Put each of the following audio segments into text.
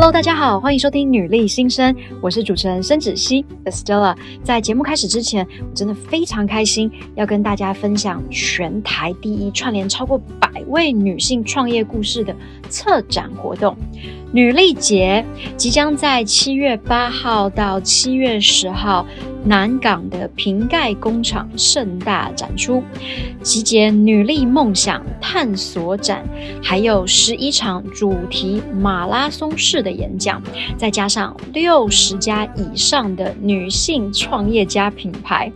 Hello，大家好，欢迎收听女力新生，我是主持人申芷溪 Estella。在节目开始之前，我真的非常开心，要跟大家分享全台第一串联超过百位女性创业故事的策展活动——女力节，即将在七月八号到七月十号。南港的瓶盖工厂盛大展出，集结女力梦想探索展，还有十一场主题马拉松式的演讲，再加上六十家以上的女性创业家品牌，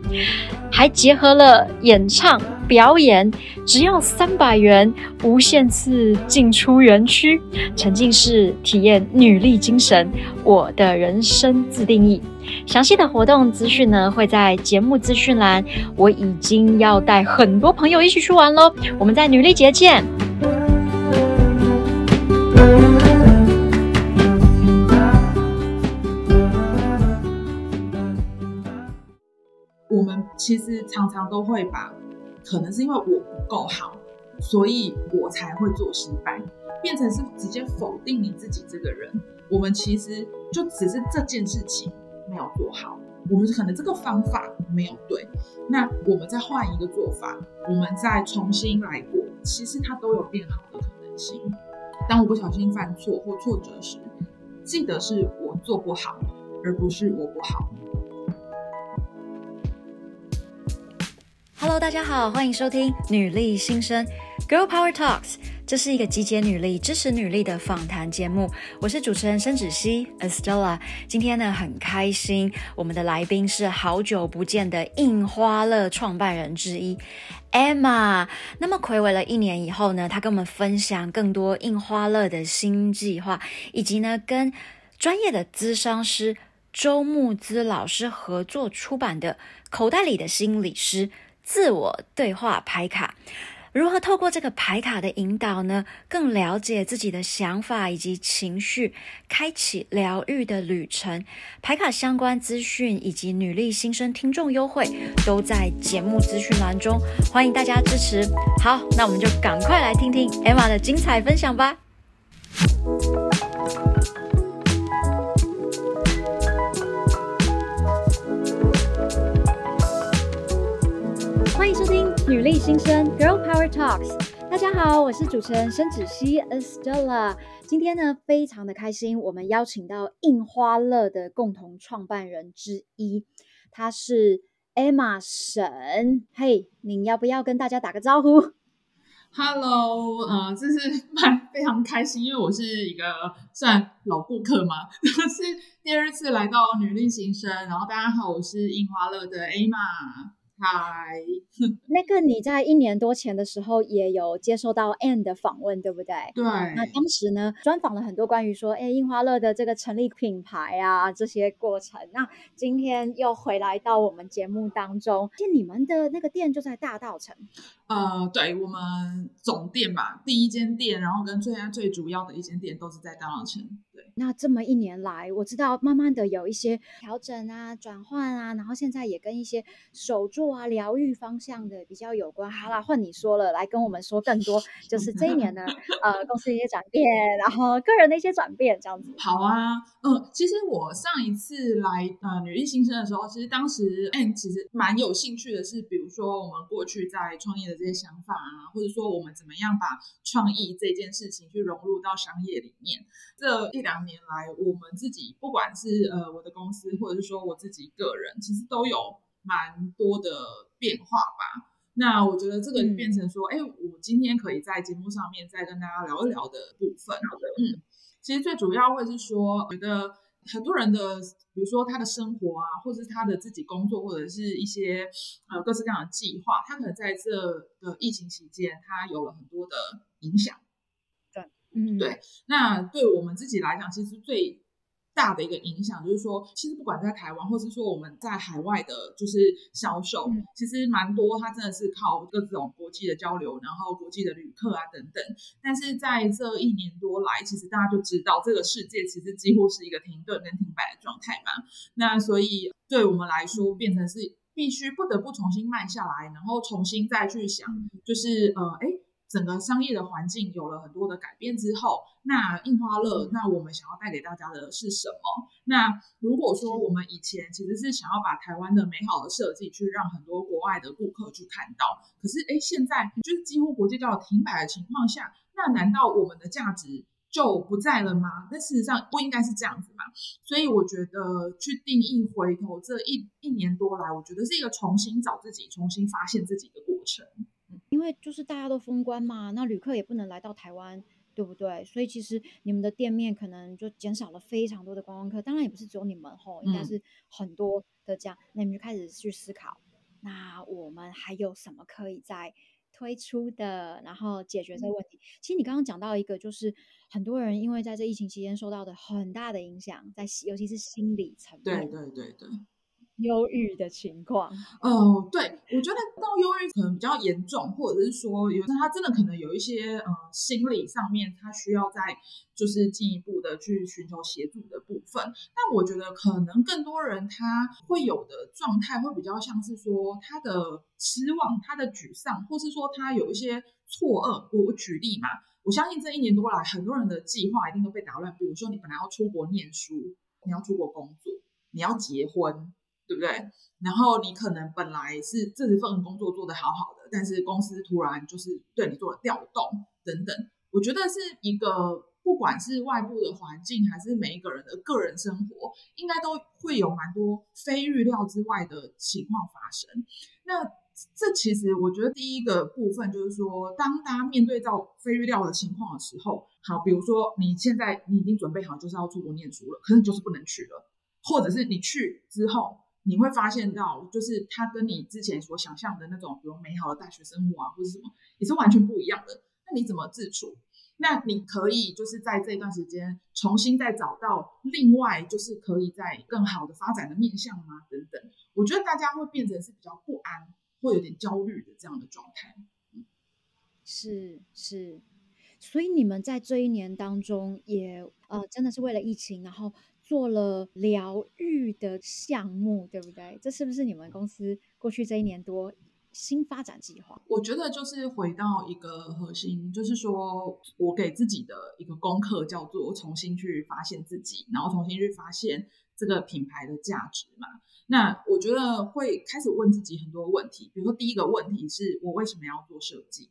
还结合了演唱表演，只要三百元，无限次进出园区，沉浸式体验女力精神，我的人生自定义。详细的活动资讯呢，会在节目资讯栏。我已经要带很多朋友一起去玩喽，我们在女力节见。我们其实常常都会把，可能是因为我不够好，所以我才会做失败，变成是直接否定你自己这个人。我们其实就只是这件事情。没有做好，我们可能这个方法没有对，那我们再换一个做法，我们再重新来过，其实它都有变好的可能性。当我不小心犯错或挫折时，记得是我做不好，而不是我不好。Hello，大家好，欢迎收听女力新生 Girl Power Talks。这是一个集结女力、支持女力的访谈节目，我是主持人申芷溪 Estella。今天呢，很开心，我们的来宾是好久不见的印花乐创办人之一 Emma。那么睽违了一年以后呢，她跟我们分享更多印花乐的新计划，以及呢，跟专业的咨商师周慕姿老师合作出版的《口袋里的心理师：自我对话牌卡》。如何透过这个牌卡的引导呢，更了解自己的想法以及情绪，开启疗愈的旅程？牌卡相关资讯以及女力新生听众优惠都在节目资讯栏中，欢迎大家支持。好，那我们就赶快来听听 Emma 的精彩分享吧。新生 Girl Power Talks。大家好，我是主持人申芷溪 Estella。今天呢，非常的开心，我们邀请到印花乐的共同创办人之一，他是 Emma 沈。嘿，你要不要跟大家打个招呼？Hello，呃，这是蛮非常开心，因为我是一个算老顾客嘛，是第二次来到女力新生。然后大家好，我是印花乐的 Emma。嗨，那个你在一年多前的时候也有接受到 Anne 的访问，对不对？对。那当时呢，专访了很多关于说，哎，印花乐的这个成立品牌啊这些过程。那今天又回来到我们节目当中，见你们的那个店就在大道城。呃，对，我们总店吧，第一间店，然后跟最最主要的一间店都是在大稻埕。那这么一年来，我知道慢慢的有一些调整啊、转换啊，然后现在也跟一些手作啊、疗愈方向的比较有关。好啦，换你说了，来跟我们说更多，就是这一年呢，呃，公司的一些转变，然后个人的一些转变，这样子。好啊，嗯，其实我上一次来呃女力新生的时候，其实当时哎，其实蛮有兴趣的是，比如说我们过去在创业的这些想法啊，或者说我们怎么样把创意这件事情去融入到商业里面，这一两。年来，我们自己不管是呃我的公司，或者是说我自己个人，其实都有蛮多的变化吧。那我觉得这个就变成说，哎、嗯，我今天可以在节目上面再跟大家聊一聊的部分。嗯，其实最主要会是说，觉得很多人的，比如说他的生活啊，或者是他的自己工作，或者是一些呃各式各样的计划，他可能在这个疫情期间，他有了很多的影响。嗯，对。那对我们自己来讲，其实最大的一个影响就是说，其实不管在台湾，或是说我们在海外的，就是销售，嗯、其实蛮多，它真的是靠各种国际的交流，然后国际的旅客啊等等。但是在这一年多来，其实大家就知道，这个世界其实几乎是一个停顿跟停摆的状态嘛。那所以对我们来说，变成是必须不得不重新慢下来，然后重新再去想，就是呃，哎。整个商业的环境有了很多的改变之后，那印花乐，那我们想要带给大家的是什么？那如果说我们以前其实是想要把台湾的美好的设计去让很多国外的顾客去看到，可是哎，现在就是几乎国际都要停摆的情况下，那难道我们的价值就不在了吗？但事实上不应该是这样子嘛。所以我觉得去定义回头这一一年多来，我觉得是一个重新找自己、重新发现自己的过程。因为就是大家都封关嘛，那旅客也不能来到台湾，对不对？所以其实你们的店面可能就减少了非常多的观光客。当然也不是只有你们吼，应该是很多的这样。嗯、那你们就开始去思考，那我们还有什么可以在推出的，然后解决这个问题？嗯、其实你刚刚讲到一个，就是很多人因为在这疫情期间受到的很大的影响，在尤其是心理层面。对对对对。忧郁的情况，哦，对，我觉得到忧郁可能比较严重，或者是说，有他真的可能有一些呃心理上面，他需要再就是进一步的去寻求协助的部分。但我觉得可能更多人他会有的状态会比较像是说他的失望、他的沮丧，或是说他有一些错愕。我我举例嘛，我相信这一年多来，很多人的计划一定都被打乱。比如说，你本来要出国念书，你要出国工作，你要结婚。对不对？然后你可能本来是这份工作做得好好的，但是公司突然就是对你做了调动等等。我觉得是一个，不管是外部的环境，还是每一个人的个人生活，应该都会有蛮多非预料之外的情况发生。那这其实我觉得第一个部分就是说，当大家面对到非预料的情况的时候，好，比如说你现在你已经准备好就是要出国念书了，可是你就是不能去了，或者是你去之后。你会发现到，就是他跟你之前所想象的那种，比如美好的大学生活啊，或者什么，也是完全不一样的。那你怎么自处？那你可以就是在这一段时间重新再找到另外就是可以在更好的发展的面向吗？等等，我觉得大家会变成是比较不安，会有点焦虑的这样的状态。嗯，是是，所以你们在这一年当中也呃，真的是为了疫情，然后。做了疗愈的项目，对不对？这是不是你们公司过去这一年多新发展计划？我觉得就是回到一个核心，就是说我给自己的一个功课叫做重新去发现自己，然后重新去发现这个品牌的价值嘛。那我觉得会开始问自己很多问题，比如说第一个问题是我为什么要做设计？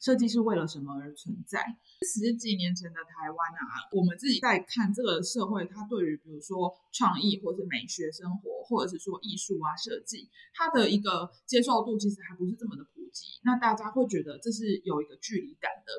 设计是为了什么而存在？十几年前的台湾啊，我们自己在看这个社会，它对于比如说创意或是美学生活，或者是说艺术啊设计，它的一个接受度其实还不是这么的普及。那大家会觉得这是有一个距离感的，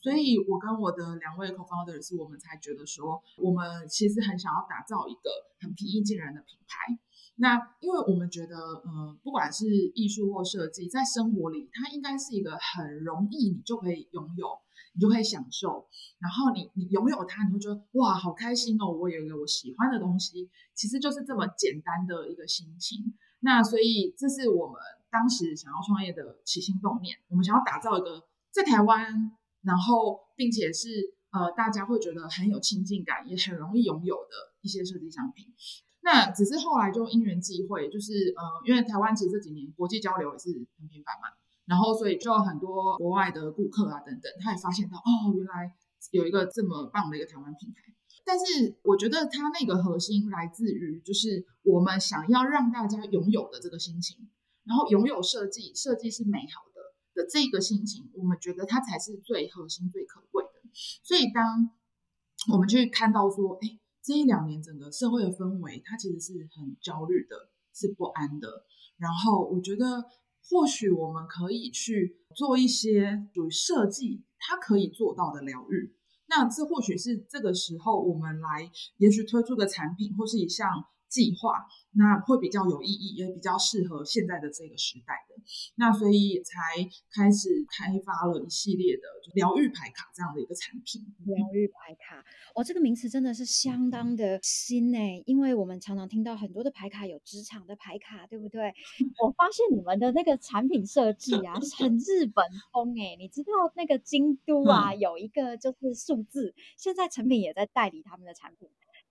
所以我跟我的两位 co-founders，我们才觉得说，我们其实很想要打造一个很平易近人的品牌。那因为我们觉得，呃，不管是艺术或设计，在生活里，它应该是一个很容易你就可以拥有，你就可以享受。然后你你拥有它，你会觉得哇，好开心哦！我有一个我喜欢的东西，其实就是这么简单的一个心情。那所以这是我们当时想要创业的起心动念。我们想要打造一个在台湾，然后并且是呃大家会觉得很有亲近感，也很容易拥有的一些设计商品。那只是后来就因缘际会，就是呃，因为台湾其实这几年国际交流也是很频繁嘛，然后所以就有很多国外的顾客啊等等，他也发现到哦，原来有一个这么棒的一个台湾品牌。但是我觉得它那个核心来自于就是我们想要让大家拥有的这个心情，然后拥有设计，设计是美好的的这个心情，我们觉得它才是最核心、最可贵的。所以当我们去看到说，哎。这一两年，整个社会的氛围，它其实是很焦虑的，是不安的。然后，我觉得或许我们可以去做一些属于设计它可以做到的疗愈。那这或许是这个时候我们来，也许推出的产品或是一项计划。那会比较有意义，也比较适合现在的这个时代的。那所以才开始开发了一系列的疗愈牌卡这样的一个产品。疗愈牌卡，哦，这个名词真的是相当的新诶，因为我们常常听到很多的牌卡有职场的牌卡，对不对？我发现你们的那个产品设计啊，很日本风诶。你知道那个京都啊，有一个就是数字，现在成品也在代理他们的产品。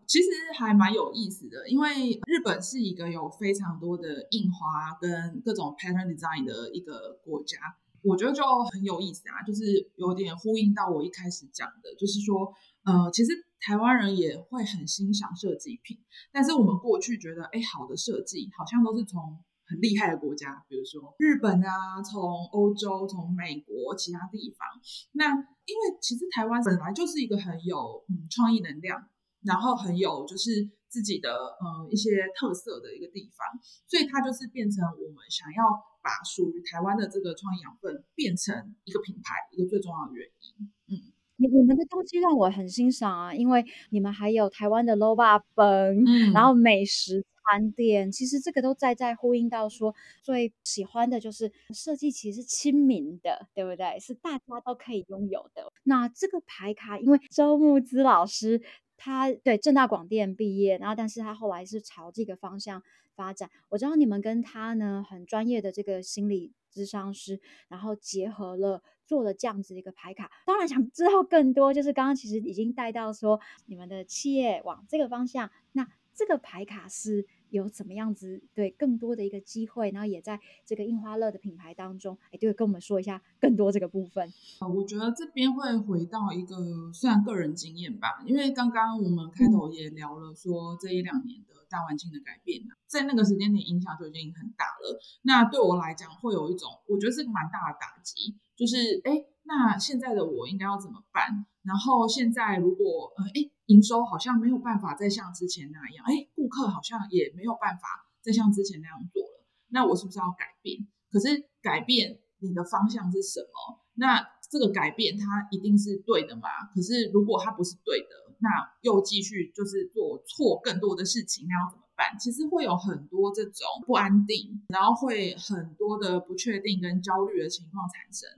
其实还蛮有意思的，因为日本是一个有非常多的印花跟各种 pattern design 的一个国家。我觉得就很有意思啊，就是有点呼应到我一开始讲的，就是说，呃，其实台湾人也会很欣赏设计品，但是我们过去觉得，哎，好的设计好像都是从很厉害的国家，比如说日本啊，从欧洲、从美国其他地方。那因为其实台湾本来就是一个很有嗯创意能量，然后很有就是自己的呃一些特色的一个地方，所以它就是变成我们想要把属于台湾的这个创意养分变成一个品牌一个最重要的原因。嗯，你你们的东西让我很欣赏啊，因为你们还有台湾的卤肉饭，嗯，然后美食。盘点，其实这个都在在呼应到说，最喜欢的就是设计，其实是亲民的，对不对？是大家都可以拥有的。那这个牌卡，因为周慕之老师他对正大广电毕业，然后但是他后来是朝这个方向发展。我知道你们跟他呢很专业的这个心理咨商师，然后结合了做了这样子的一个牌卡。当然想知道更多，就是刚刚其实已经带到说你们的企业往这个方向，那这个牌卡是。有怎么样子对更多的一个机会，然后也在这个印花乐的品牌当中，哎，对，跟我们说一下更多这个部分。呃，我觉得这边会回到一个算个人经验吧，因为刚刚我们开头也聊了说这一两年的大环境的改变，在那个时间点影响就已经很大了。那对我来讲，会有一种我觉得是蛮大的打击，就是哎，那现在的我应该要怎么办？然后现在如果呃，哎。营收好像没有办法再像之前那样，哎，顾客好像也没有办法再像之前那样做了。那我是不是要改变？可是改变你的方向是什么？那这个改变它一定是对的吗？可是如果它不是对的，那又继续就是做错更多的事情，那要怎么办？其实会有很多这种不安定，然后会很多的不确定跟焦虑的情况产生。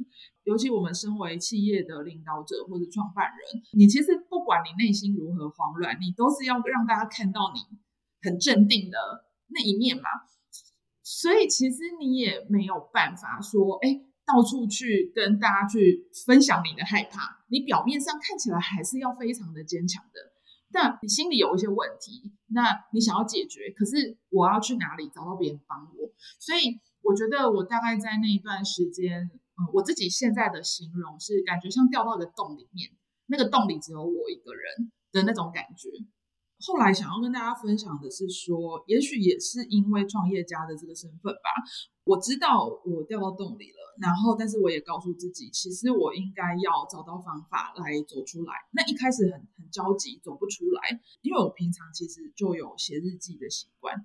尤其我们身为企业的领导者或者创办人，你其实不管你内心如何慌乱，你都是要让大家看到你很镇定的那一面嘛。所以其实你也没有办法说，哎，到处去跟大家去分享你的害怕。你表面上看起来还是要非常的坚强的，但你心里有一些问题，那你想要解决，可是我要去哪里找到别人帮我？所以我觉得我大概在那一段时间。我自己现在的形容是感觉像掉到一个洞里面，那个洞里只有我一个人的那种感觉。后来想要跟大家分享的是说，也许也是因为创业家的这个身份吧，我知道我掉到洞里了，然后但是我也告诉自己，其实我应该要找到方法来走出来。那一开始很很焦急，走不出来，因为我平常其实就有写日记的习惯。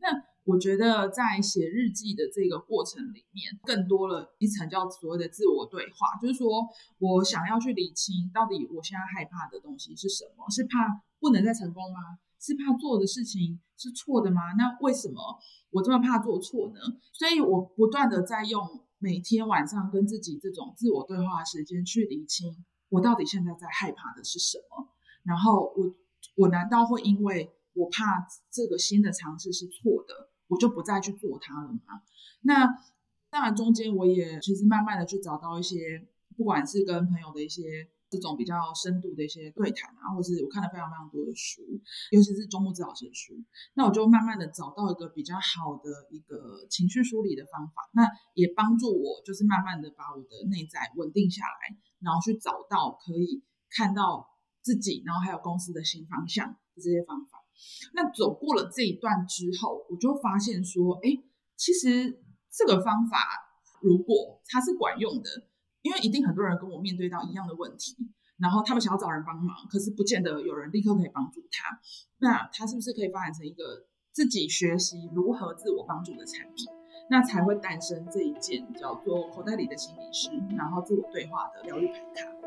那我觉得在写日记的这个过程里面，更多了一层叫所谓的自我对话，就是说我想要去理清，到底我现在害怕的东西是什么？是怕不能再成功吗？是怕做的事情是错的吗？那为什么我这么怕做错呢？所以我不断的在用每天晚上跟自己这种自我对话的时间去理清，我到底现在在害怕的是什么？然后我我难道会因为我怕这个新的尝试是错的，我就不再去做它了嘛？那当然，中间我也其实慢慢的去找到一些，不管是跟朋友的一些这种比较深度的一些对谈啊，或是我看了非常非常多的书，尤其是周慕姿老师的书，那我就慢慢的找到一个比较好的一个情绪梳理的方法，那也帮助我就是慢慢的把我的内在稳定下来，然后去找到可以看到自己，然后还有公司的新方向这些方法。那走过了这一段之后，我就发现说，哎，其实这个方法如果它是管用的，因为一定很多人跟我面对到一样的问题，然后他们想要找人帮忙，可是不见得有人立刻可以帮助他。那他是不是可以发展成一个自己学习如何自我帮助的产品？那才会诞生这一件叫做口袋里的心理师，然后自我对话的疗愈牌卡。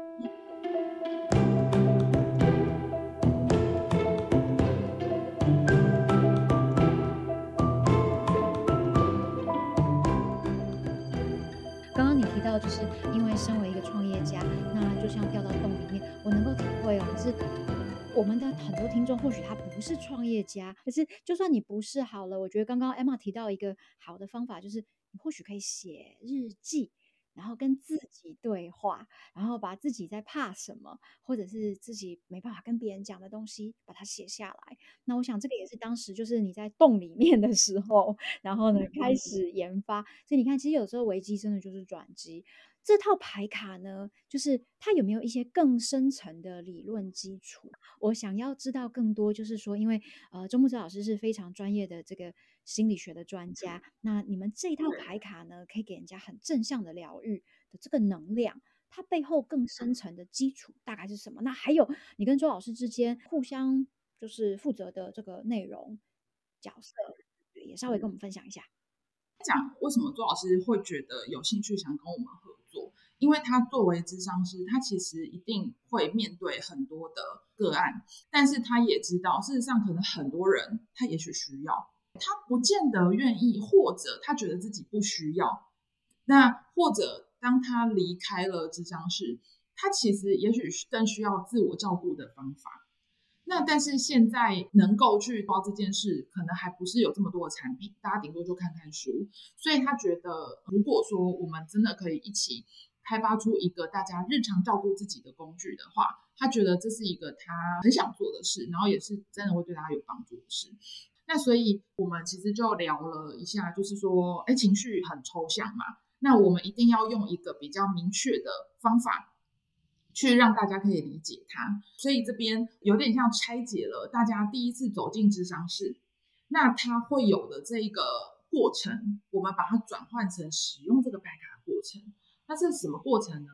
就是因为身为一个创业家，那就像掉到洞里面，我能够体会哦。可是我们的很多听众或许他不是创业家，可是就算你不是好了，我觉得刚刚 Emma 提到一个好的方法，就是你或许可以写日记。然后跟自己对话，然后把自己在怕什么，或者是自己没办法跟别人讲的东西，把它写下来。那我想这个也是当时就是你在洞里面的时候，然后呢开始研发。所以你看，其实有时候危机真的就是转机。这套牌卡呢，就是它有没有一些更深层的理论基础？我想要知道更多，就是说，因为呃，周慕姿老师是非常专业的这个心理学的专家，那你们这一套牌卡呢，可以给人家很正向的疗愈的这个能量，它背后更深层的基础大概是什么？那还有你跟周老师之间互相就是负责的这个内容角色，也稍微跟我们分享一下。讲为什么周老师会觉得有兴趣想跟我们合作？因为他作为智商师，他其实一定会面对很多的个案，但是他也知道，事实上可能很多人他也许需要，他不见得愿意，或者他觉得自己不需要。那或者当他离开了咨商室，他其实也许更需要自我照顾的方法。那但是现在能够去包这件事，可能还不是有这么多的产品，大家顶多就看看书。所以他觉得，如果说我们真的可以一起开发出一个大家日常照顾自己的工具的话，他觉得这是一个他很想做的事，然后也是真的会对他有帮助的事。那所以我们其实就聊了一下，就是说，哎，情绪很抽象嘛，那我们一定要用一个比较明确的方法。去让大家可以理解它，所以这边有点像拆解了大家第一次走进智商室，那它会有的这一个过程，我们把它转换成使用这个白卡的过程。那这是什么过程呢？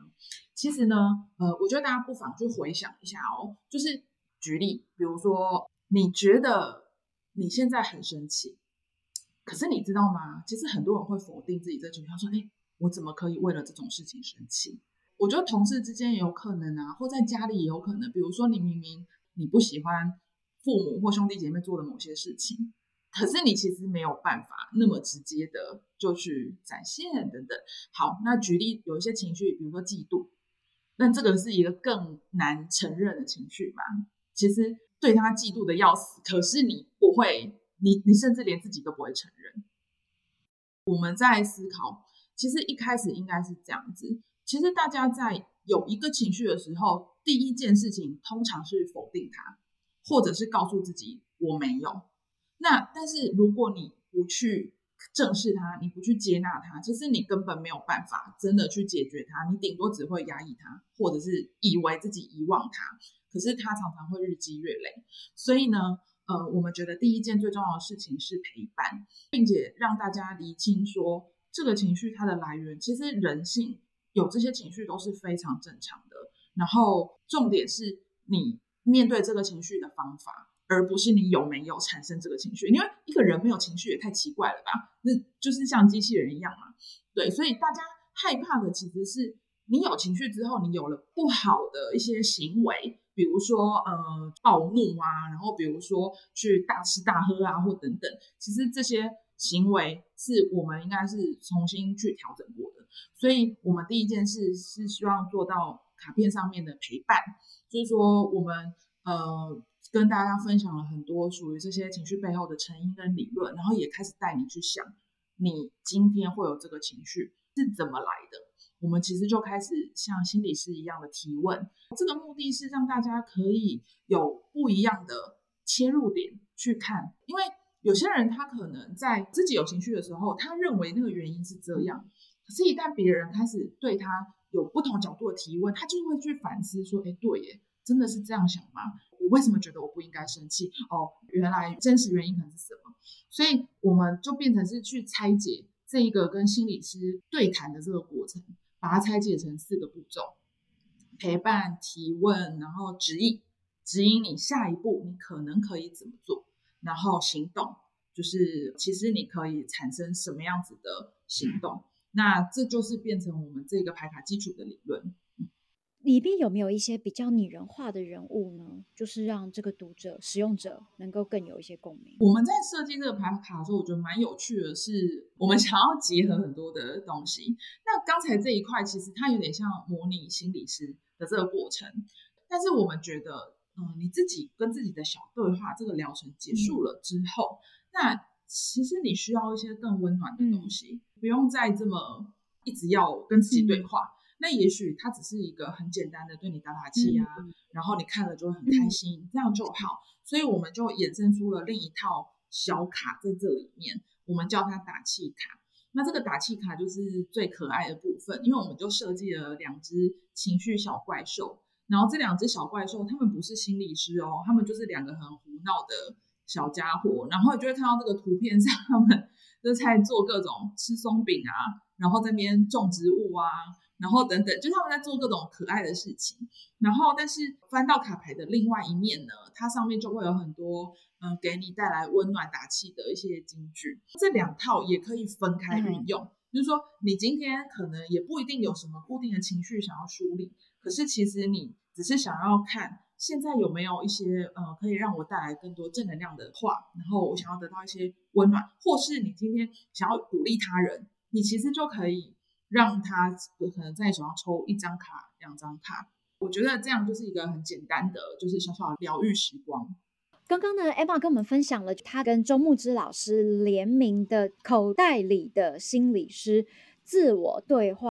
其实呢，呃，我觉得大家不妨去回想一下哦，就是举例，比如说你觉得你现在很生气，可是你知道吗？其实很多人会否定自己这情绪，说：“哎，我怎么可以为了这种事情生气？”我觉得同事之间也有可能啊，或在家里也有可能。比如说，你明明你不喜欢父母或兄弟姐妹做的某些事情，可是你其实没有办法那么直接的就去展现等等。好，那举例有一些情绪，比如说嫉妒，那这个是一个更难承认的情绪吧？其实对他嫉妒的要死，可是你不会，你你甚至连自己都不会承认。我们在思考，其实一开始应该是这样子。其实大家在有一个情绪的时候，第一件事情通常是否定它，或者是告诉自己我没有。那但是如果你不去正视它，你不去接纳它，其实你根本没有办法真的去解决它，你顶多只会压抑它，或者是以为自己遗忘它。可是它常常会日积月累。所以呢，呃，我们觉得第一件最重要的事情是陪伴，并且让大家厘清说这个情绪它的来源，其实人性。有这些情绪都是非常正常的，然后重点是你面对这个情绪的方法，而不是你有没有产生这个情绪。因为一个人没有情绪也太奇怪了吧？那就是像机器人一样嘛。对，所以大家害怕的其实是你有情绪之后，你有了不好的一些行为，比如说呃暴怒啊，然后比如说去大吃大喝啊，或等等。其实这些。行为是我们应该是重新去调整过的，所以我们第一件事是希望做到卡片上面的陪伴，就是说我们呃跟大家分享了很多属于这些情绪背后的成因跟理论，然后也开始带你去想，你今天会有这个情绪是怎么来的。我们其实就开始像心理师一样的提问，这个目的是让大家可以有不一样的切入点去看，因为。有些人他可能在自己有情绪的时候，他认为那个原因是这样，可是，一旦别人开始对他有不同角度的提问，他就会去反思说：“哎，对耶，真的是这样想吗？我为什么觉得我不应该生气？哦，原来真实原因可能是什么？”所以，我们就变成是去拆解这一个跟心理师对谈的这个过程，把它拆解成四个步骤：陪伴、提问，然后指引，指引你下一步你可能可以怎么做。然后行动，就是其实你可以产生什么样子的行动，那这就是变成我们这个排卡基础的理论。里边有没有一些比较拟人化的人物呢？就是让这个读者、使用者能够更有一些共鸣。我们在设计这个牌卡的时候，我觉得蛮有趣的是，我们 想要结合很多的东西。那刚才这一块其实它有点像模拟心理师的这个过程，但是我们觉得。嗯，你自己跟自己的小对话，这个疗程结束了之后，嗯、那其实你需要一些更温暖的东西，嗯、不用再这么一直要跟自己对话。嗯、那也许它只是一个很简单的对你打打气啊，嗯、然后你看了就会很开心，嗯、这样就好。所以我们就衍生出了另一套小卡在这里面，我们叫它打气卡。那这个打气卡就是最可爱的部分，因为我们就设计了两只情绪小怪兽。然后这两只小怪兽，他们不是心理师哦，他们就是两个很胡闹的小家伙。然后你就会看到这个图片上，他们 就在做各种吃松饼啊，然后在那边种植物啊，然后等等，就他们在做各种可爱的事情。然后，但是翻到卡牌的另外一面呢，它上面就会有很多嗯，给你带来温暖打气的一些金句。这两套也可以分开运用，嗯、就是说你今天可能也不一定有什么固定的情绪想要梳理，可是其实你。只是想要看现在有没有一些呃可以让我带来更多正能量的话，然后我想要得到一些温暖，或是你今天想要鼓励他人，你其实就可以让他可能在手上抽一张卡、两张卡。我觉得这样就是一个很简单的，就是小小的疗愈时光。刚刚呢，Emma 跟我们分享了他跟周牧之老师联名的口袋里的心理师自我对话。